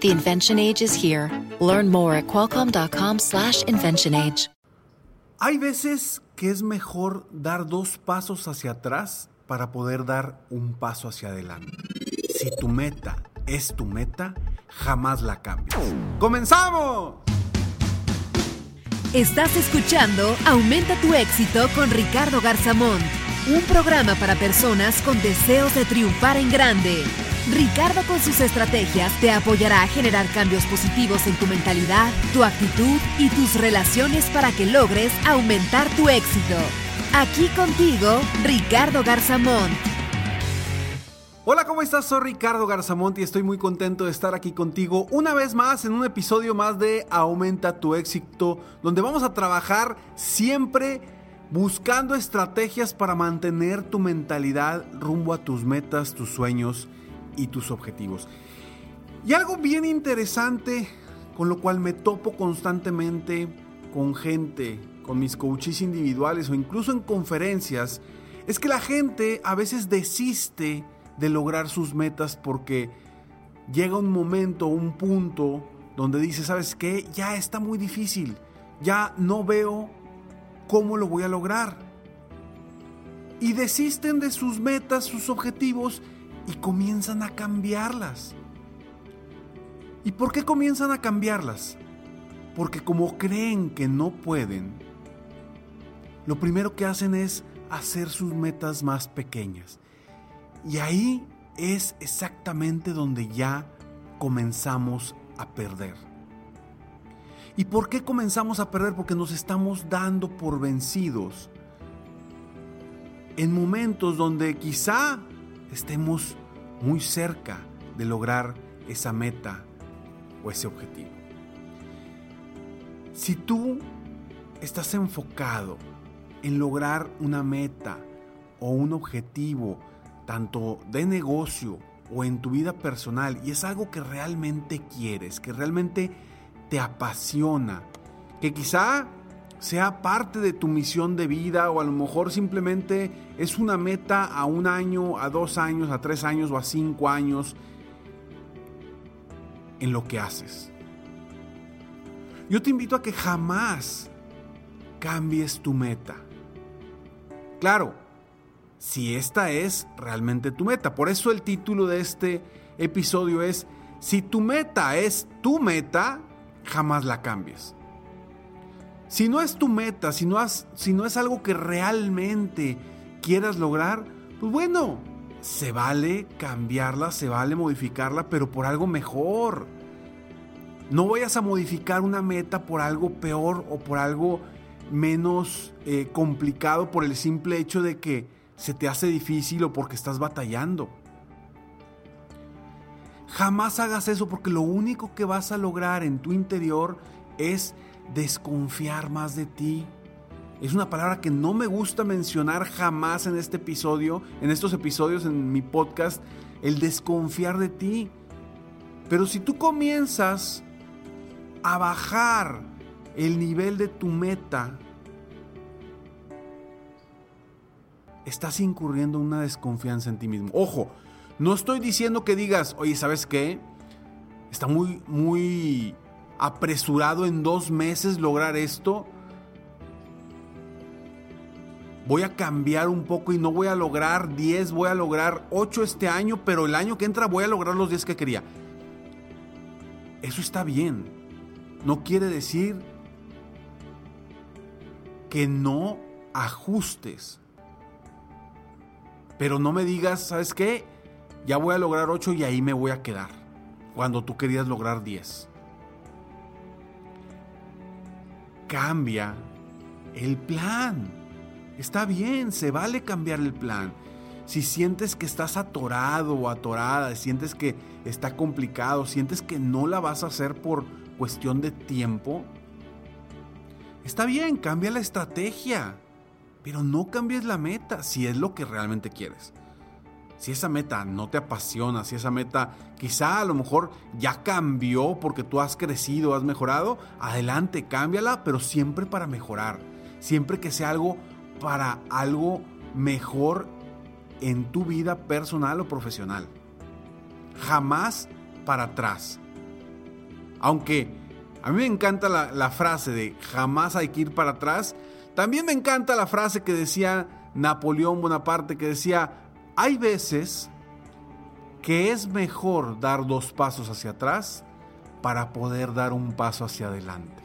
The invention age is here. Learn more at invention age. Hay veces que es mejor dar dos pasos hacia atrás para poder dar un paso hacia adelante. Si tu meta es tu meta, jamás la cambies. ¡Comenzamos! Estás escuchando Aumenta tu éxito con Ricardo Garzamón, un programa para personas con deseos de triunfar en grande. Ricardo con sus estrategias te apoyará a generar cambios positivos en tu mentalidad, tu actitud y tus relaciones para que logres aumentar tu éxito. Aquí contigo, Ricardo Garzamón. Hola, ¿cómo estás? Soy Ricardo Garzamonti y estoy muy contento de estar aquí contigo una vez más en un episodio más de Aumenta tu éxito, donde vamos a trabajar siempre buscando estrategias para mantener tu mentalidad rumbo a tus metas, tus sueños y tus objetivos. Y algo bien interesante con lo cual me topo constantemente con gente, con mis coaches individuales o incluso en conferencias, es que la gente a veces desiste de lograr sus metas porque llega un momento, un punto donde dice, ¿sabes qué? Ya está muy difícil, ya no veo cómo lo voy a lograr. Y desisten de sus metas, sus objetivos y comienzan a cambiarlas. ¿Y por qué comienzan a cambiarlas? Porque como creen que no pueden, lo primero que hacen es hacer sus metas más pequeñas. Y ahí es exactamente donde ya comenzamos a perder. ¿Y por qué comenzamos a perder? Porque nos estamos dando por vencidos en momentos donde quizá estemos muy cerca de lograr esa meta o ese objetivo. Si tú estás enfocado en lograr una meta o un objetivo, tanto de negocio o en tu vida personal, y es algo que realmente quieres, que realmente te apasiona, que quizá sea parte de tu misión de vida o a lo mejor simplemente es una meta a un año, a dos años, a tres años o a cinco años en lo que haces. Yo te invito a que jamás cambies tu meta. Claro, si esta es realmente tu meta. Por eso el título de este episodio es, si tu meta es tu meta, jamás la cambies. Si no es tu meta, si no, es algo que realmente quieras lograr, pues bueno, se vale cambiarla, se vale modificarla, pero por algo mejor. No vayas a modificar una meta por algo peor o por algo menos eh, complicado por el simple hecho de que se te hace difícil o porque estás batallando. Jamás hagas eso porque lo único que vas a lograr en tu interior es desconfiar más de ti. Es una palabra que no me gusta mencionar jamás en este episodio, en estos episodios en mi podcast, el desconfiar de ti. Pero si tú comienzas a bajar el nivel de tu meta, estás incurriendo en una desconfianza en ti mismo. Ojo, no estoy diciendo que digas, oye, ¿sabes qué? Está muy, muy apresurado en dos meses lograr esto. Voy a cambiar un poco y no voy a lograr 10, voy a lograr 8 este año, pero el año que entra voy a lograr los 10 que quería. Eso está bien. No quiere decir que no ajustes pero no me digas, ¿sabes qué? Ya voy a lograr 8 y ahí me voy a quedar. Cuando tú querías lograr 10. Cambia el plan. Está bien, se vale cambiar el plan. Si sientes que estás atorado o atorada, sientes que está complicado, sientes que no la vas a hacer por cuestión de tiempo, Está bien, cambia la estrategia, pero no cambies la meta si es lo que realmente quieres. Si esa meta no te apasiona, si esa meta quizá a lo mejor ya cambió porque tú has crecido, has mejorado, adelante, cámbiala, pero siempre para mejorar. Siempre que sea algo para algo mejor en tu vida personal o profesional. Jamás para atrás. Aunque a mí me encanta la, la, frase de jamás hay que ir para atrás, también me encanta la frase que decía Napoleón Bonaparte, que decía, hay veces que es mejor dar dos pasos hacia atrás para poder dar un paso hacia adelante.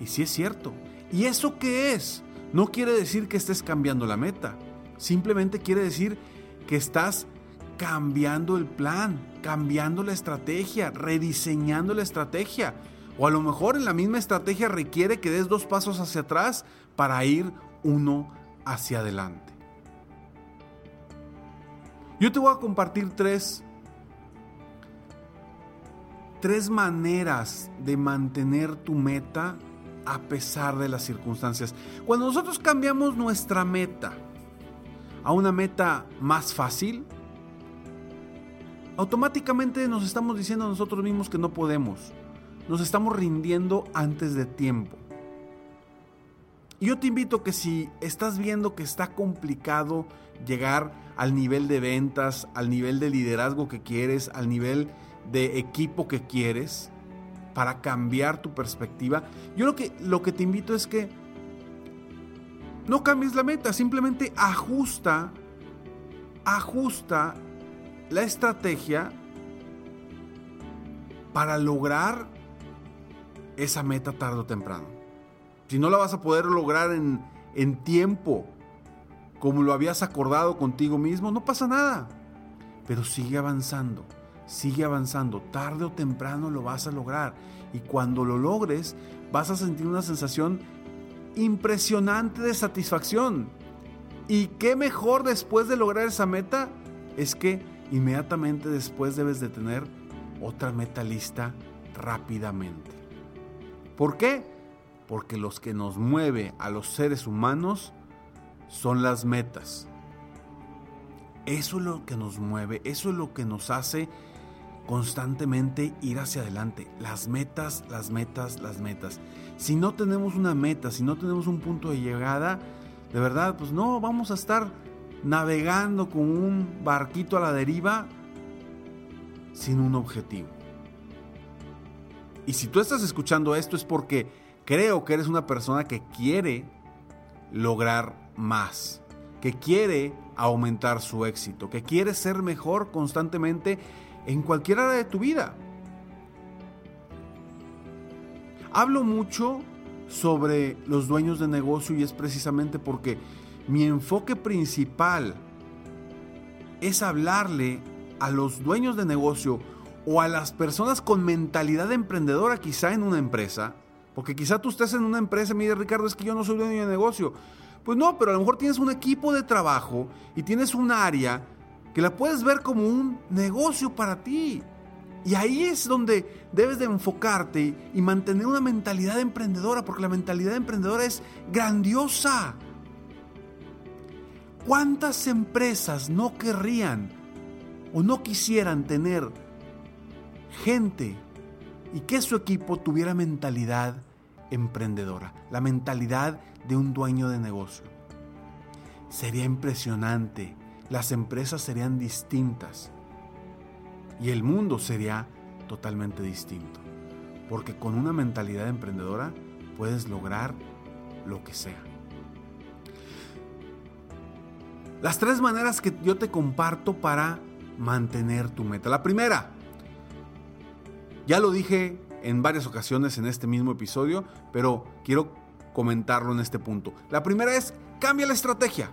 Y sí es cierto. ¿Y eso qué es? No quiere decir que estés cambiando la meta. Simplemente quiere decir que estás cambiando el plan, cambiando la estrategia, rediseñando la estrategia. O a lo mejor en la misma estrategia requiere que des dos pasos hacia atrás para ir uno hacia adelante. Yo te voy a compartir tres, tres maneras de mantener tu meta a pesar de las circunstancias. Cuando nosotros cambiamos nuestra meta a una meta más fácil, automáticamente nos estamos diciendo a nosotros mismos que no podemos. Nos estamos rindiendo antes de tiempo. Y yo te invito que si estás viendo que está complicado llegar al nivel de ventas, al nivel de liderazgo que quieres, al nivel de equipo que quieres, para cambiar tu perspectiva, yo lo que, lo que te invito es que no cambies la meta, simplemente ajusta, ajusta la estrategia para lograr esa meta tarde o temprano. Si no la vas a poder lograr en, en tiempo como lo habías acordado contigo mismo, no pasa nada. Pero sigue avanzando, sigue avanzando. Tarde o temprano lo vas a lograr. Y cuando lo logres, vas a sentir una sensación impresionante de satisfacción. Y qué mejor después de lograr esa meta es que inmediatamente después debes de tener otra meta lista rápidamente. ¿Por qué? Porque los que nos mueve a los seres humanos son las metas. Eso es lo que nos mueve, eso es lo que nos hace constantemente ir hacia adelante. Las metas, las metas, las metas. Si no tenemos una meta, si no tenemos un punto de llegada, de verdad, pues no, vamos a estar navegando con un barquito a la deriva sin un objetivo. Y si tú estás escuchando esto es porque creo que eres una persona que quiere lograr más, que quiere aumentar su éxito, que quiere ser mejor constantemente en cualquier área de tu vida. Hablo mucho sobre los dueños de negocio y es precisamente porque mi enfoque principal es hablarle a los dueños de negocio o a las personas con mentalidad emprendedora quizá en una empresa, porque quizá tú estés en una empresa y me Ricardo, es que yo no soy dueño de negocio. Pues no, pero a lo mejor tienes un equipo de trabajo y tienes un área que la puedes ver como un negocio para ti. Y ahí es donde debes de enfocarte y mantener una mentalidad emprendedora, porque la mentalidad emprendedora es grandiosa. ¿Cuántas empresas no querrían o no quisieran tener gente y que su equipo tuviera mentalidad emprendedora, la mentalidad de un dueño de negocio. Sería impresionante, las empresas serían distintas y el mundo sería totalmente distinto, porque con una mentalidad emprendedora puedes lograr lo que sea. Las tres maneras que yo te comparto para mantener tu meta. La primera, ya lo dije en varias ocasiones en este mismo episodio, pero quiero comentarlo en este punto. La primera es, cambia la estrategia.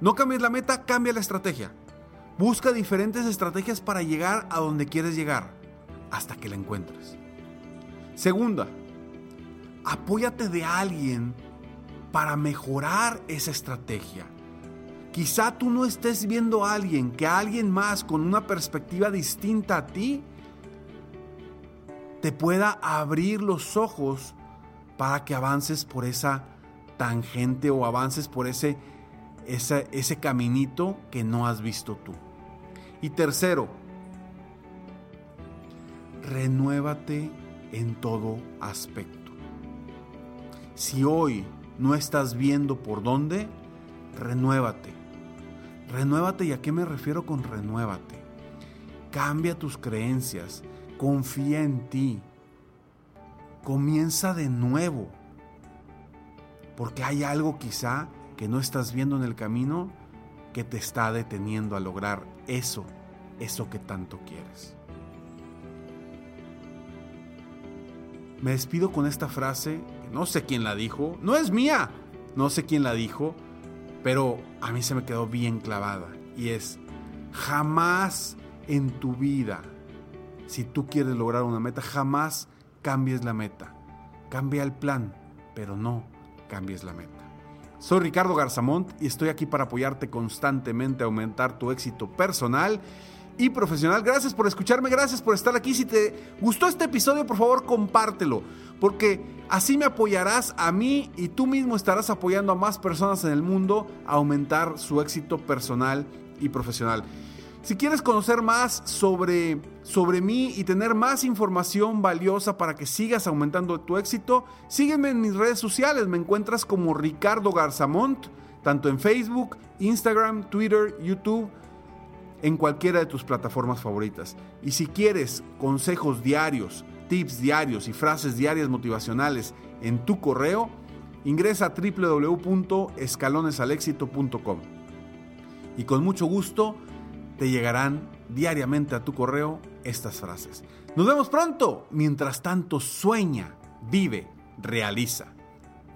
No cambies la meta, cambia la estrategia. Busca diferentes estrategias para llegar a donde quieres llegar, hasta que la encuentres. Segunda, apóyate de alguien para mejorar esa estrategia. Quizá tú no estés viendo a alguien, que alguien más con una perspectiva distinta a ti te pueda abrir los ojos para que avances por esa tangente o avances por ese, ese, ese caminito que no has visto tú. Y tercero, renuévate en todo aspecto. Si hoy no estás viendo por dónde, renuévate. Renuévate, ¿y a qué me refiero con renuévate? Cambia tus creencias, confía en ti, comienza de nuevo, porque hay algo quizá que no estás viendo en el camino que te está deteniendo a lograr eso, eso que tanto quieres. Me despido con esta frase, no sé quién la dijo, no es mía, no sé quién la dijo, pero a mí se me quedó bien clavada y es, jamás en tu vida, si tú quieres lograr una meta, jamás cambies la meta. Cambia el plan, pero no cambies la meta. Soy Ricardo Garzamont y estoy aquí para apoyarte constantemente a aumentar tu éxito personal y profesional. Gracias por escucharme, gracias por estar aquí. Si te gustó este episodio, por favor, compártelo, porque así me apoyarás a mí y tú mismo estarás apoyando a más personas en el mundo a aumentar su éxito personal y profesional. Si quieres conocer más sobre, sobre mí y tener más información valiosa para que sigas aumentando tu éxito, sígueme en mis redes sociales. Me encuentras como Ricardo Garzamont, tanto en Facebook, Instagram, Twitter, YouTube en cualquiera de tus plataformas favoritas. Y si quieres consejos diarios, tips diarios y frases diarias motivacionales en tu correo, ingresa a www.escalonesalexito.com. Y con mucho gusto te llegarán diariamente a tu correo estas frases. Nos vemos pronto. Mientras tanto, sueña, vive, realiza.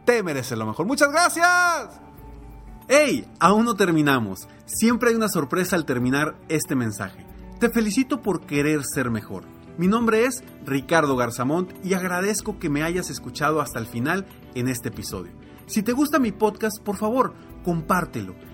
Te mereces lo mejor. Muchas gracias. ¡Hey! Aún no terminamos. Siempre hay una sorpresa al terminar este mensaje. Te felicito por querer ser mejor. Mi nombre es Ricardo Garzamont y agradezco que me hayas escuchado hasta el final en este episodio. Si te gusta mi podcast, por favor, compártelo.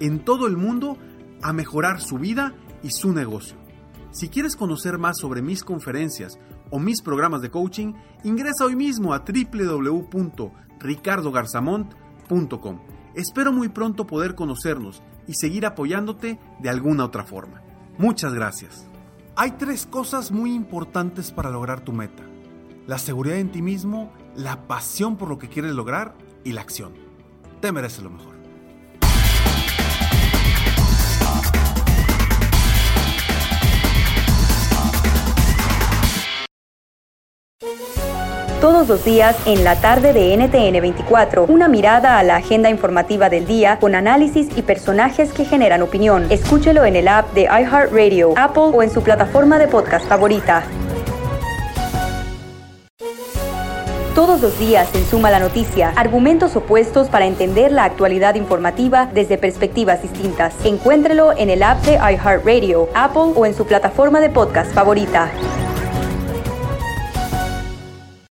en todo el mundo a mejorar su vida y su negocio. Si quieres conocer más sobre mis conferencias o mis programas de coaching, ingresa hoy mismo a www.ricardogarzamont.com Espero muy pronto poder conocernos y seguir apoyándote de alguna otra forma. Muchas gracias. Hay tres cosas muy importantes para lograr tu meta. La seguridad en ti mismo, la pasión por lo que quieres lograr y la acción. Te mereces lo mejor. Todos los días en la tarde de NTN 24. Una mirada a la agenda informativa del día con análisis y personajes que generan opinión. Escúchelo en el app de iHeartRadio, Apple o en su plataforma de podcast favorita. Todos los días en Suma la Noticia, argumentos opuestos para entender la actualidad informativa desde perspectivas distintas. Encuéntrelo en el app de iHeartRadio, Apple o en su plataforma de podcast favorita.